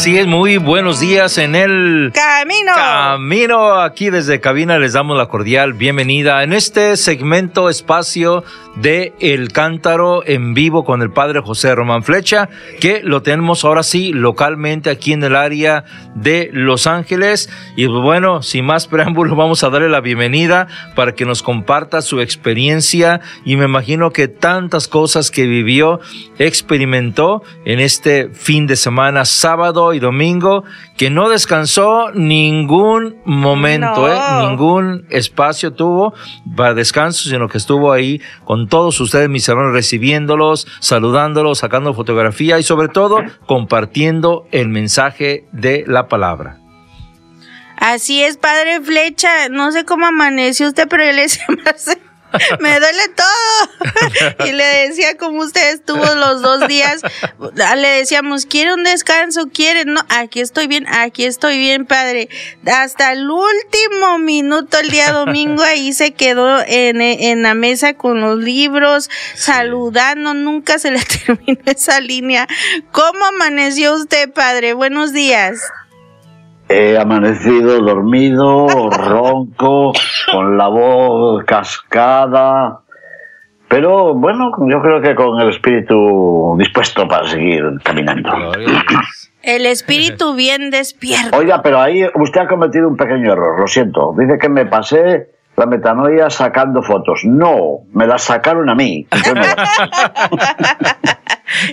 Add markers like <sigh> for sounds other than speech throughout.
Así es, muy buenos días en el camino. Camino, aquí desde cabina les damos la cordial bienvenida en este segmento espacio de El Cántaro en vivo con el padre José Román Flecha, que lo tenemos ahora sí localmente aquí en el área de Los Ángeles. Y bueno, sin más preámbulos, <laughs> vamos a darle la bienvenida para que nos comparta su experiencia y me imagino que tantas cosas que vivió, experimentó en este fin de semana, sábado y domingo, que no descansó ningún momento, ¿eh? ningún espacio tuvo para descanso, sino que estuvo ahí con todos ustedes, mis hermanos, recibiéndolos, saludándolos, sacando fotografía y sobre todo compartiendo el mensaje de la palabra. Así es, padre Flecha. No sé cómo amaneció usted, pero él es <laughs> <laughs> me duele todo. <laughs> y le decía como usted estuvo los dos días, le decíamos, ¿quiere un descanso? ¿Quiere? No, aquí estoy bien, aquí estoy bien, padre. Hasta el último minuto el día domingo ahí se quedó en, en la mesa con los libros, saludando, nunca se le <laughs> terminó esa línea. ¿Cómo amaneció usted, padre? Buenos días. He amanecido dormido, ronco, con la voz cascada, pero bueno, yo creo que con el espíritu dispuesto para seguir caminando. El espíritu bien despierto. Oiga, pero ahí usted ha cometido un pequeño error, lo siento. Dice que me pasé la metanoia sacando fotos. No, me las sacaron a mí.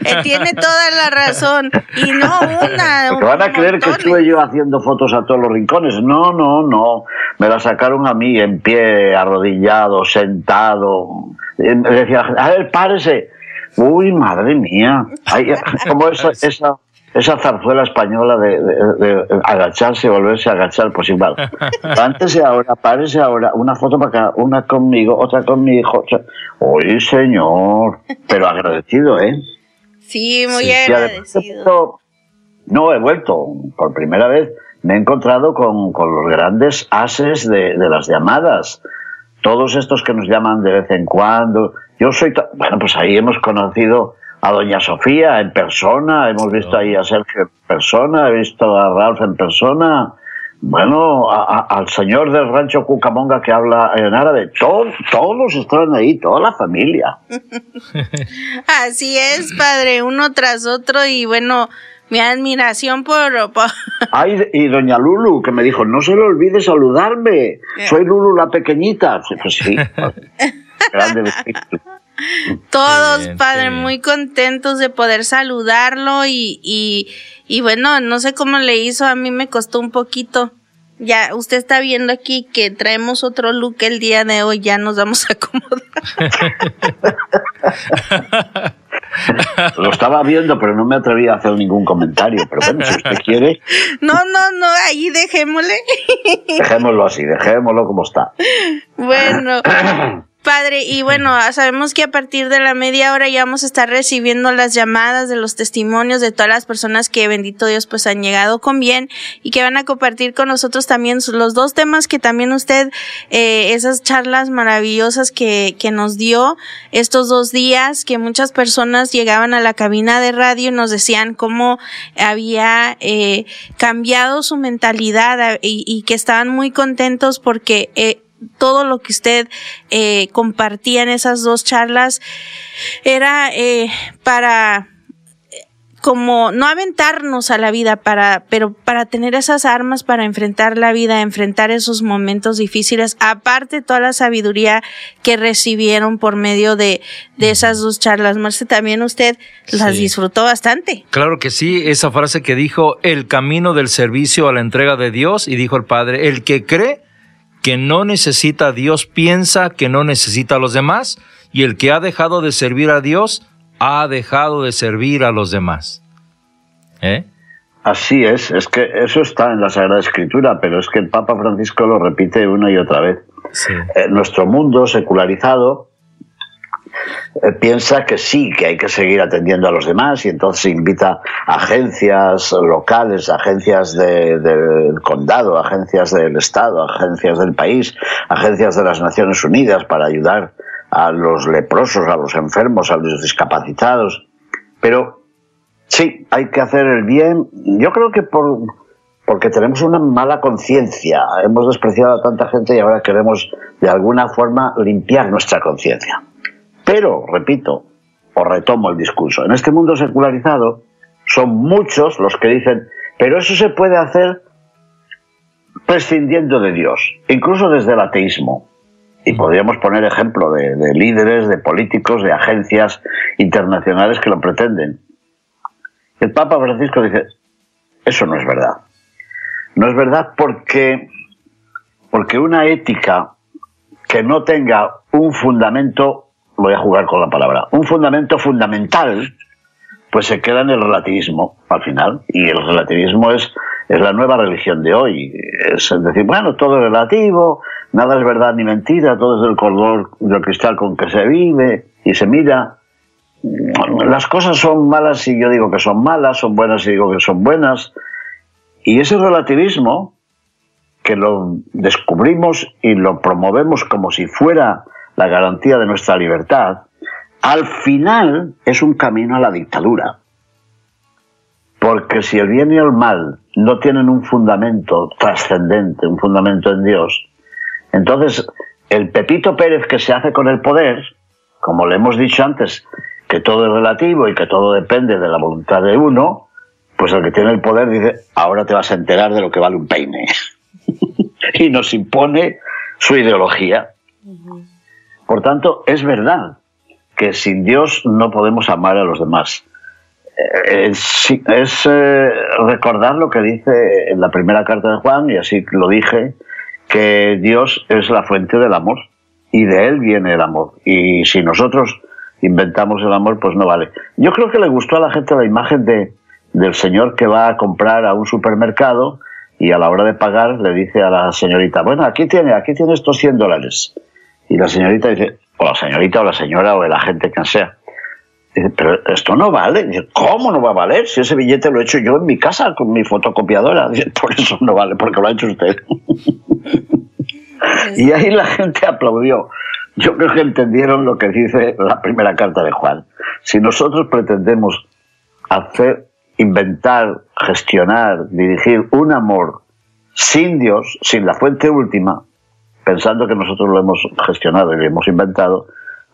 Eh, tiene toda la razón. Y no una. Porque van a creer que estuve yo haciendo fotos a todos los rincones. No, no, no. Me la sacaron a mí en pie, arrodillado, sentado. Decía, a ver, párese. Uy, madre mía. como esa, esa, esa zarzuela española de, agacharse y volverse a agachar, pues igual. <laughs> Antes y ahora, párese ahora, una foto para acá, una conmigo, otra con mi hijo. Uy, señor. Pero agradecido, ¿eh? Sí, muy agradecido. No, he vuelto. Por primera vez me he encontrado con, los grandes ases de, las llamadas. Todos estos que nos llaman de vez en cuando. Yo soy. Bueno, pues ahí hemos conocido a Doña Sofía en persona, hemos visto ahí a Sergio en persona, he visto a Ralph en persona, bueno, al señor del rancho Cucamonga que habla en árabe, todos estaban ahí, toda la familia. <laughs> Así es, padre, uno tras otro y bueno, mi admiración por... <laughs> Ay, y doña Lulu, que me dijo, no se le olvide saludarme, soy Lulu la pequeñita. Pues sí, <laughs> grande Todos, padre, muy contentos de poder saludarlo y, y, y bueno, no sé cómo le hizo, a mí me costó un poquito. Ya, usted está viendo aquí que traemos otro look el día de hoy, ya nos vamos a acomodar. <laughs> Lo estaba viendo, pero no me atreví a hacer ningún comentario. Pero bueno, si usted quiere. No, no, no, ahí dejémosle. Dejémoslo así, dejémoslo como está. Bueno. <clears throat> Padre, y bueno, sabemos que a partir de la media hora ya vamos a estar recibiendo las llamadas de los testimonios de todas las personas que, bendito Dios, pues han llegado con bien y que van a compartir con nosotros también los dos temas que también usted, eh, esas charlas maravillosas que, que nos dio estos dos días, que muchas personas llegaban a la cabina de radio y nos decían cómo había eh, cambiado su mentalidad y, y, que estaban muy contentos porque eh, todo lo que usted eh, compartía en esas dos charlas era eh, para como no aventarnos a la vida para, pero para tener esas armas para enfrentar la vida, enfrentar esos momentos difíciles, aparte toda la sabiduría que recibieron por medio de, de esas dos charlas. Marce, también usted las disfrutó bastante. Claro que sí, esa frase que dijo, el camino del servicio a la entrega de Dios, y dijo el Padre, el que cree que no necesita a Dios piensa que no necesita a los demás y el que ha dejado de servir a Dios ha dejado de servir a los demás. ¿Eh? Así es, es que eso está en la Sagrada Escritura, pero es que el Papa Francisco lo repite una y otra vez. Eh, nuestro mundo secularizado piensa que sí, que hay que seguir atendiendo a los demás y entonces invita agencias locales, agencias del condado, agencias del Estado, agencias del país, agencias de las Naciones Unidas para ayudar a los leprosos, a los enfermos, a los discapacitados. Pero Sí, hay que hacer el bien. Yo creo que por, porque tenemos una mala conciencia. Hemos despreciado a tanta gente y ahora queremos de alguna forma limpiar nuestra conciencia. Pero, repito, o retomo el discurso, en este mundo secularizado son muchos los que dicen, pero eso se puede hacer prescindiendo de Dios, incluso desde el ateísmo. Y podríamos poner ejemplo de, de líderes, de políticos, de agencias internacionales que lo pretenden. El Papa Francisco dice, eso no es verdad. No es verdad porque, porque una ética que no tenga un fundamento, voy a jugar con la palabra, un fundamento fundamental, pues se queda en el relativismo al final. Y el relativismo es, es la nueva religión de hoy. Es decir, bueno, todo es relativo, nada es verdad ni mentira, todo es del color del cristal con que se vive y se mira las cosas son malas y yo digo que son malas, son buenas y digo que son buenas. Y ese relativismo, que lo descubrimos y lo promovemos como si fuera la garantía de nuestra libertad, al final es un camino a la dictadura. Porque si el bien y el mal no tienen un fundamento trascendente, un fundamento en Dios, entonces el Pepito Pérez que se hace con el poder, como le hemos dicho antes, que todo es relativo y que todo depende de la voluntad de uno, pues el que tiene el poder dice, ahora te vas a enterar de lo que vale un peine. <laughs> y nos impone su ideología. Por tanto, es verdad que sin Dios no podemos amar a los demás. Eh, es, eh, recordar lo que dice en la primera carta de Juan, y así lo dije, que Dios es la fuente del amor y de Él viene el amor. Y si nosotros inventamos el amor, pues no vale. Yo creo que le gustó a la gente la imagen de, del señor que va a comprar a un supermercado y a la hora de pagar le dice a la señorita, bueno, aquí tiene, aquí tiene estos 100 dólares. Y la señorita dice, o la señorita o la señora o el agente, quien sea. Dice, pero esto no vale. Dice, ¿cómo no va a valer? Si ese billete lo he hecho yo en mi casa con mi fotocopiadora. Dice, <laughs> por eso no vale, porque lo ha hecho usted. <laughs> y ahí la gente aplaudió. Yo creo que entendieron lo que dice la primera carta de Juan. Si nosotros pretendemos hacer, inventar, gestionar, dirigir un amor sin Dios, sin la fuente última, pensando que nosotros lo hemos gestionado y lo hemos inventado,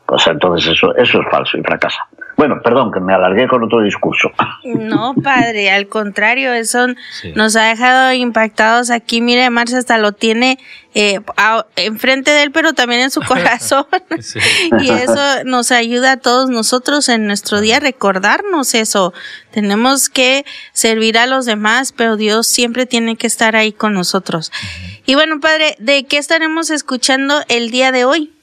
pues entonces eso, es falso y fracasa. Bueno, perdón, que me alargué con otro discurso. No, padre, <laughs> al contrario, eso nos ha dejado impactados aquí. Mire, Marcia hasta lo tiene eh, enfrente de él, pero también en su <laughs> corazón. y eso nos ayuda a todos nosotros en nuestro día a recordarnos eso. Tenemos que servir a los demás, pero Dios siempre tiene que estar ahí con nosotros. Y bueno, padre, ¿de qué estaremos escuchando el día de hoy?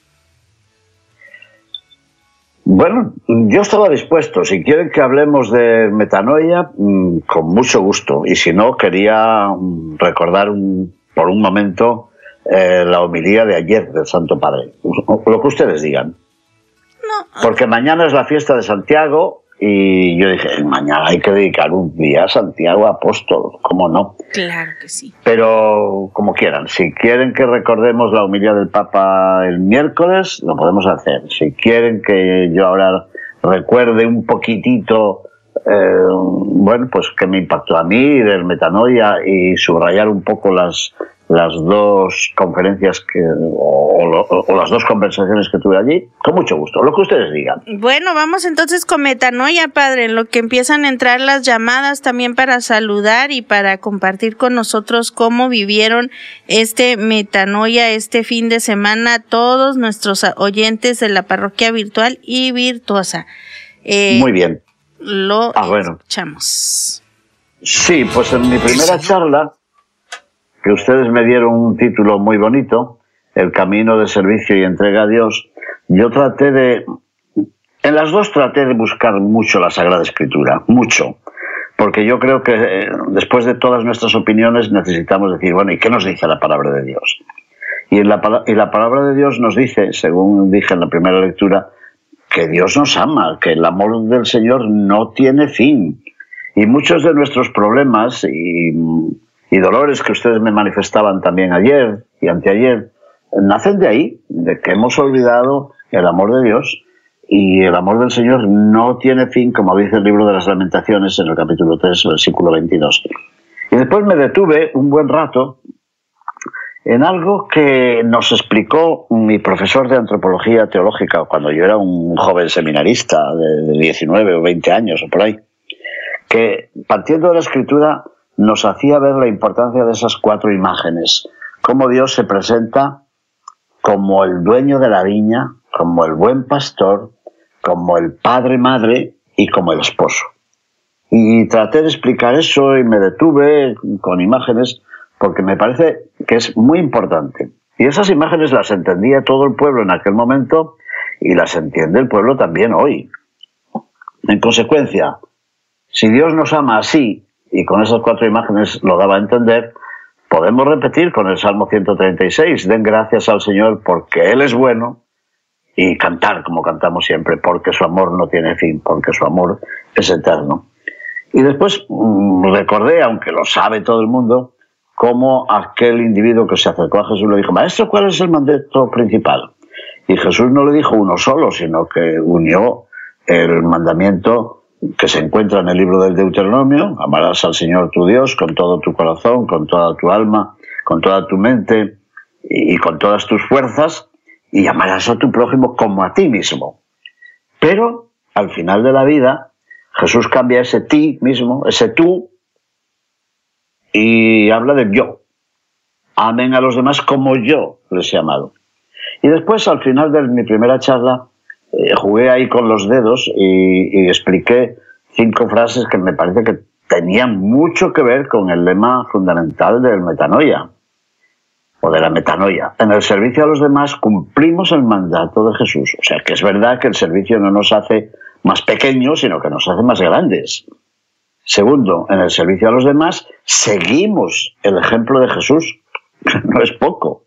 Bueno, yo estaba dispuesto. Si quieren que hablemos de metanoia, mm, con mucho gusto. Y si no, quería mm, recordar por un momento eh, la homilía de ayer del Santo Padre. Lo que ustedes digan. Porque mañana es la fiesta de Santiago y yo dije, mañana hay que dedicar un día a Santiago Apóstol, ¿cómo no? Claro que sí. Pero como quieran, si quieren que recordemos la humildad del Papa el miércoles, lo podemos hacer. Si quieren que yo ahora recuerde un poquitito, eh, bueno, pues que me impactó a mí del metanoia y subrayar un poco las, las dos conferencias que, o, las dos conversaciones que tuve allí, con mucho gusto, lo que ustedes digan. Bueno, vamos entonces con metanoia, padre, en lo que empiezan a entrar las llamadas también para saludar y para compartir con nosotros cómo vivieron este metanoia este fin de semana todos nuestros oyentes de la parroquia virtual y virtuosa. Eh, Muy bien. Lo ah, escuchamos. Sí, pues en mi primera charla que ustedes me dieron un título muy bonito, el camino de servicio y entrega a Dios, yo traté de, en las dos traté de buscar mucho la Sagrada Escritura, mucho, porque yo creo que eh, después de todas nuestras opiniones necesitamos decir, bueno, ¿y qué nos dice la palabra de Dios? Y, la, la palabra de Dios nos dice, según dije en la primera lectura, que Dios nos ama, que el amor del Señor no tiene fin. Y muchos de nuestros problemas y, y dolores que ustedes me manifestaban también ayer y anteayer, nacen de ahí, de que hemos olvidado el amor de Dios y el amor del Señor no tiene fin, como dice el libro de las lamentaciones en el capítulo 3, versículo 22. Y después me detuve un buen rato en algo que nos explicó mi profesor de antropología teológica cuando yo era un joven seminarista de 19 o 20 años o por ahí, que partiendo de la escritura nos hacía ver la importancia de esas cuatro imágenes, cómo Dios se presenta como el dueño de la viña, como el buen pastor, como el padre madre y como el esposo. Y traté de explicar eso y me detuve con imágenes porque me parece que es muy importante. Y esas imágenes las entendía todo el pueblo en aquel momento y las entiende el pueblo también hoy. En consecuencia, si Dios nos ama así, y con esas cuatro imágenes lo daba a entender, podemos repetir con el Salmo 136, den gracias al Señor porque Él es bueno, y cantar como cantamos siempre, porque su amor no tiene fin, porque su amor es eterno. Y después mm, recordé, aunque lo sabe todo el mundo, cómo aquel individuo que se acercó a Jesús le dijo, Maestro, ¿cuál es el mandato principal? Y Jesús no le dijo uno solo, sino que unió el mandamiento que se encuentra en el libro del Deuteronomio, amarás al Señor tu Dios con todo tu corazón, con toda tu alma, con toda tu mente y con todas tus fuerzas, y amarás a tu prójimo como a ti mismo. Pero al final de la vida, Jesús cambia ese ti mismo, ese tú, y habla de yo. Amen a los demás como yo les he amado. Y después, al final de mi primera charla, eh, jugué ahí con los dedos y, expliqué cinco frases que me parece que tenían mucho que ver con el lema fundamental del metanoia o de la metanoia. En el servicio a los demás cumplimos el mandato de Jesús. O sea que es verdad que el servicio no nos hace más pequeños, sino que nos hace más grandes. Segundo, en el servicio a los demás seguimos el ejemplo de Jesús. <laughs> No es poco.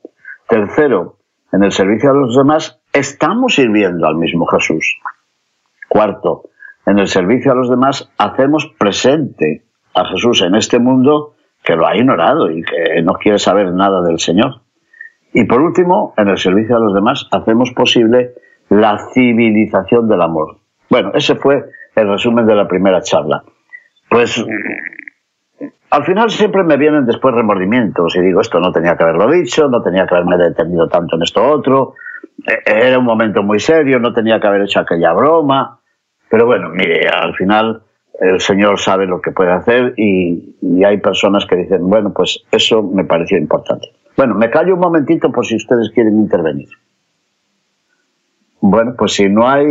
Tercero, en el servicio a los demás estamos sirviendo al mismo Jesús. Cuarto, en el servicio a los demás hacemos presente a Jesús en este mundo que lo ha ignorado y que no quiere saber nada del Señor. Y por último, en el servicio a los demás hacemos posible la civilización del amor. Bueno, ese fue el resumen de la primera charla. Pues al final siempre me vienen después remordimientos y digo, esto no tenía que haberlo dicho, no tenía que haberme detenido tanto en esto otro, era un momento muy serio, no tenía que haber hecho aquella broma, pero bueno, mire, al final el Señor sabe lo que puede hacer y, hay personas que dicen, bueno, pues eso me pareció importante. Bueno, me callo un momentito por si ustedes quieren intervenir. Bueno, pues si no hay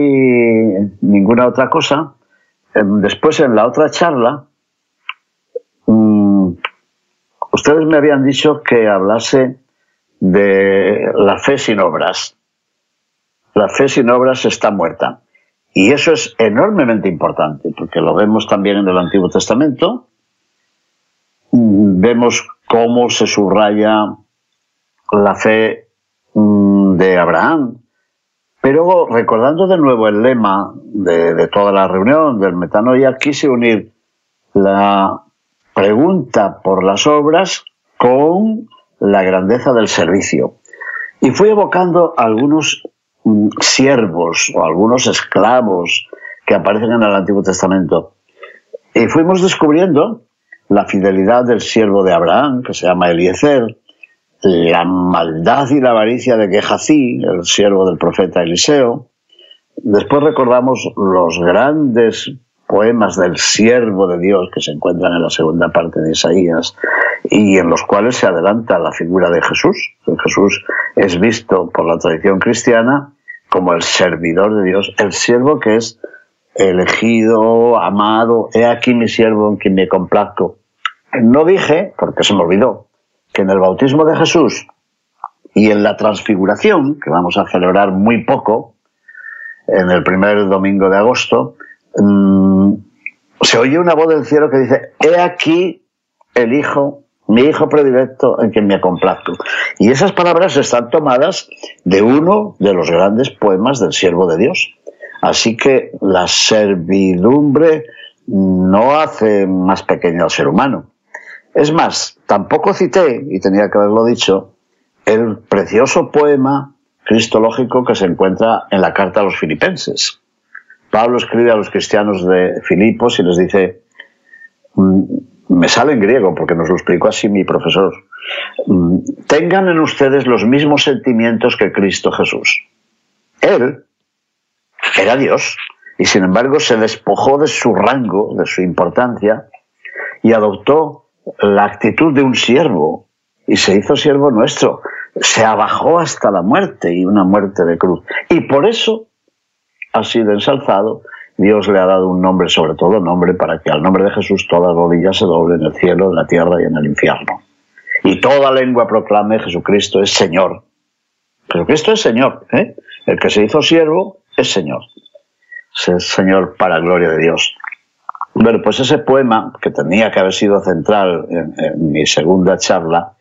ninguna otra cosa, em, después en la otra charla, mm, ustedes me habían dicho que hablase de la fe sin obras la fe sin obras está muerta. Y eso es enormemente importante, porque lo vemos también en el Antiguo Testamento. Vemos cómo se subraya la fe mm, de Abraham. Pero recordando de nuevo el lema de, toda la reunión del metanoia, quise unir la pregunta por las obras con la grandeza del servicio. Y fui evocando algunos siervos o algunos esclavos que aparecen en el Antiguo Testamento. Y fuimos descubriendo la fidelidad del siervo de Abraham, que se llama Eliezer, la maldad y la avaricia de Gehazi, el siervo del profeta Eliseo. Después recordamos los grandes poemas del siervo de Dios que se encuentran en la segunda parte de Isaías y en los cuales se adelanta la figura de Jesús. Jesús es visto por la tradición cristiana como el servidor de Dios, el siervo que es elegido, amado, he aquí mi siervo en quien me complazco. No dije, porque se me olvidó, que en el bautismo de Jesús, Y en la transfiguración, que vamos a celebrar muy poco, en el primer domingo de agosto, mm, se oye una voz del cielo que dice, he aquí el Hijo, mi Hijo predilecto en quien me complazco. Y esas palabras están tomadas de uno de los grandes poemas del siervo de Dios. Así que la servidumbre no hace más pequeño al ser humano. Es más, tampoco cité, y tenía que haberlo dicho, el precioso poema cristológico que se encuentra en la carta a los filipenses. Pablo escribe a los cristianos de Filipos y les dice, mm, me sale en griego porque nos lo explicó así mi profesor, mm, tengan en ustedes los mismos sentimientos que Cristo Jesús. Él era Dios y sin embargo se despojó de su rango, de su importancia y adoptó la actitud de un siervo y se hizo siervo nuestro. Se abajó hasta la muerte y una muerte de cruz. Y por eso ha sido ensalzado. Dios le ha dado un nombre, sobre todo nombre, para que al nombre de Jesús toda rodilla se doble en el cielo, en la tierra y en el infierno. Y toda lengua proclame Jesucristo es Señor. Jesucristo es Señor. ¿eh? El que se hizo siervo es Señor. Es Señor para gloria de Dios. Bueno, pues ese poema, que tenía que haber sido central en, mi segunda charla,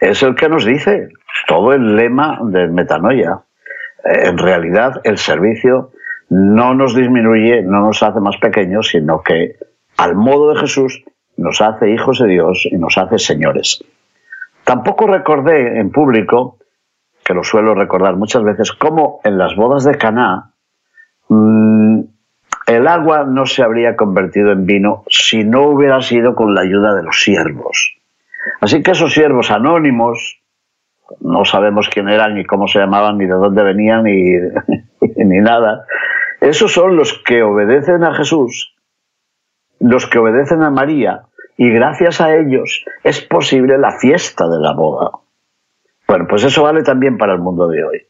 es el que nos dice todo el lema de metanoia. En realidad, el servicio no nos disminuye, no nos hace más pequeños, sino que al modo de Jesús nos hace hijos de Dios y nos hace señores. Tampoco recordé en público, que lo suelo recordar muchas veces, cómo en las bodas de Caná mm, el agua no se habría convertido en vino si no hubiera sido con la ayuda de los siervos. Así que esos siervos anónimos, no sabemos quién eran ni cómo se llamaban, ni de dónde venían, ni, <laughs> ni nada, esos son los que obedecen a Jesús, los que obedecen a María, y gracias a ellos es posible la fiesta de la boda. Bueno, pues eso vale también para el mundo de hoy.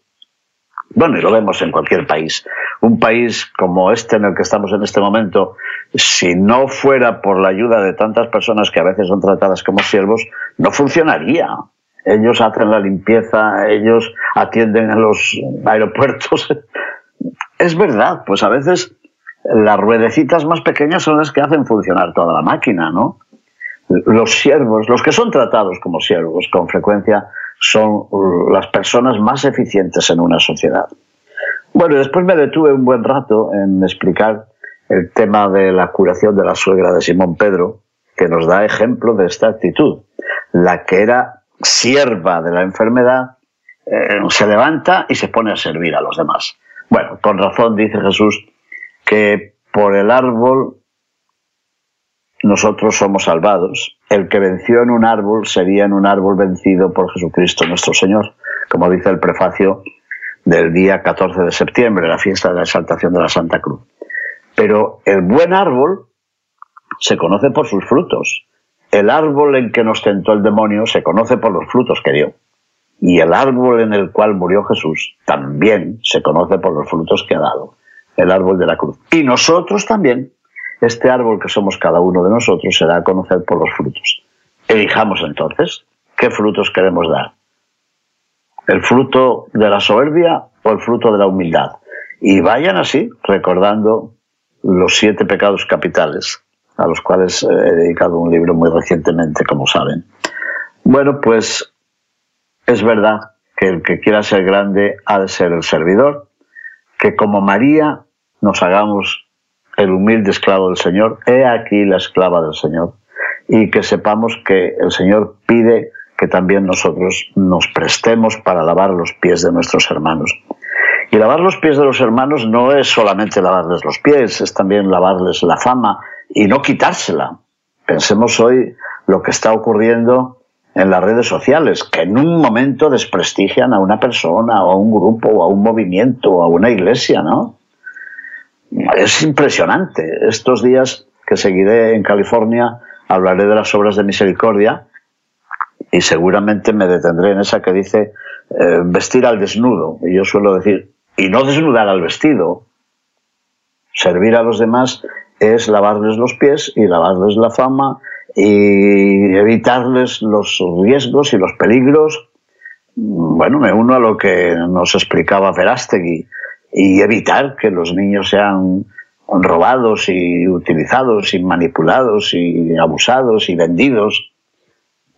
Bueno, y lo vemos en cualquier país. Un país como este en el que estamos en este momento, si no fuera por la ayuda de tantas personas que a veces son tratadas como siervos, no funcionaría. Ellos hacen la limpieza, ellos atienden a los aeropuertos. Es verdad, pues a veces las ruedecitas más pequeñas son las que hacen funcionar toda la máquina, ¿no? Los siervos, los que son tratados como siervos, con frecuencia son las personas más eficientes en una sociedad. Bueno, después me detuve un buen rato en explicar el tema de la curación de la suegra de Simón Pedro, que nos da ejemplo de esta actitud. La que era sierva de la enfermedad eh, se levanta y se pone a servir a los demás. Bueno, con razón dice Jesús que por el árbol nosotros somos salvados. El que venció en un árbol sería en un árbol vencido por Jesucristo nuestro Señor, como dice el prefacio del día 14 de septiembre, la fiesta de la exaltación de la Santa Cruz. Pero el buen árbol se conoce por sus frutos. El árbol en que nos tentó el demonio se conoce por los frutos que dio. Y el árbol en el cual murió Jesús también se conoce por los frutos que ha dado, el árbol de la cruz. Y nosotros también este árbol que somos cada uno de nosotros será a conocer por los frutos. Elijamos entonces qué frutos queremos dar. ¿El fruto de la soberbia o el fruto de la humildad? Y vayan así, recordando los siete pecados capitales, a los cuales he dedicado un libro muy recientemente, como saben. Bueno, pues es verdad que el que quiera ser grande ha de ser el servidor, que como María nos hagamos el humilde esclavo del Señor, he aquí la esclava del Señor, y que sepamos que el Señor pide que también nosotros nos prestemos para lavar los pies de nuestros hermanos. Y lavar los pies de los hermanos no es solamente lavarles los pies, es también lavarles la fama y no quitársela. Pensemos hoy lo que está ocurriendo en las redes sociales, que en un momento desprestigian a una persona o a un grupo o a un movimiento o a una iglesia, ¿no? es impresionante. Estos días que seguiré en California hablaré de las obras de misericordia y seguramente me detendré en esa que dice eh, vestir al desnudo. Y yo suelo decir, y no desnudar al vestido. Servir a los demás es lavarles los pies y lavarles la fama y evitarles los riesgos y los peligros bueno, me uno a lo que nos explicaba Verástegui y evitar que los niños sean robados y utilizados y manipulados y abusados y vendidos.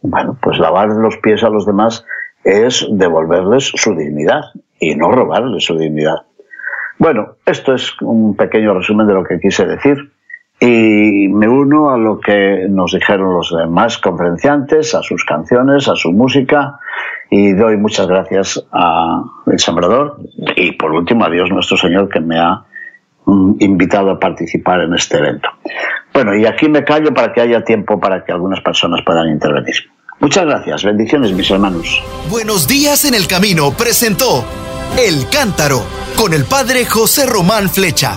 Bueno, pues lavar los pies a los demás es devolverles su dignidad y no robarles su dignidad. Bueno, esto es un pequeño resumen de lo que quise decir y me uno a lo que nos dijeron los demás conferenciantes, a sus canciones, a su música y doy muchas gracias a El Sembrador y por último a Dios nuestro Señor que me ha mm, invitado a participar en este evento. Bueno, y aquí me callo para que haya tiempo para que algunas personas puedan intervenir. Muchas gracias, bendiciones mis hermanos. Buenos días en el camino presentó El Cántaro con el Padre José Román Flecha.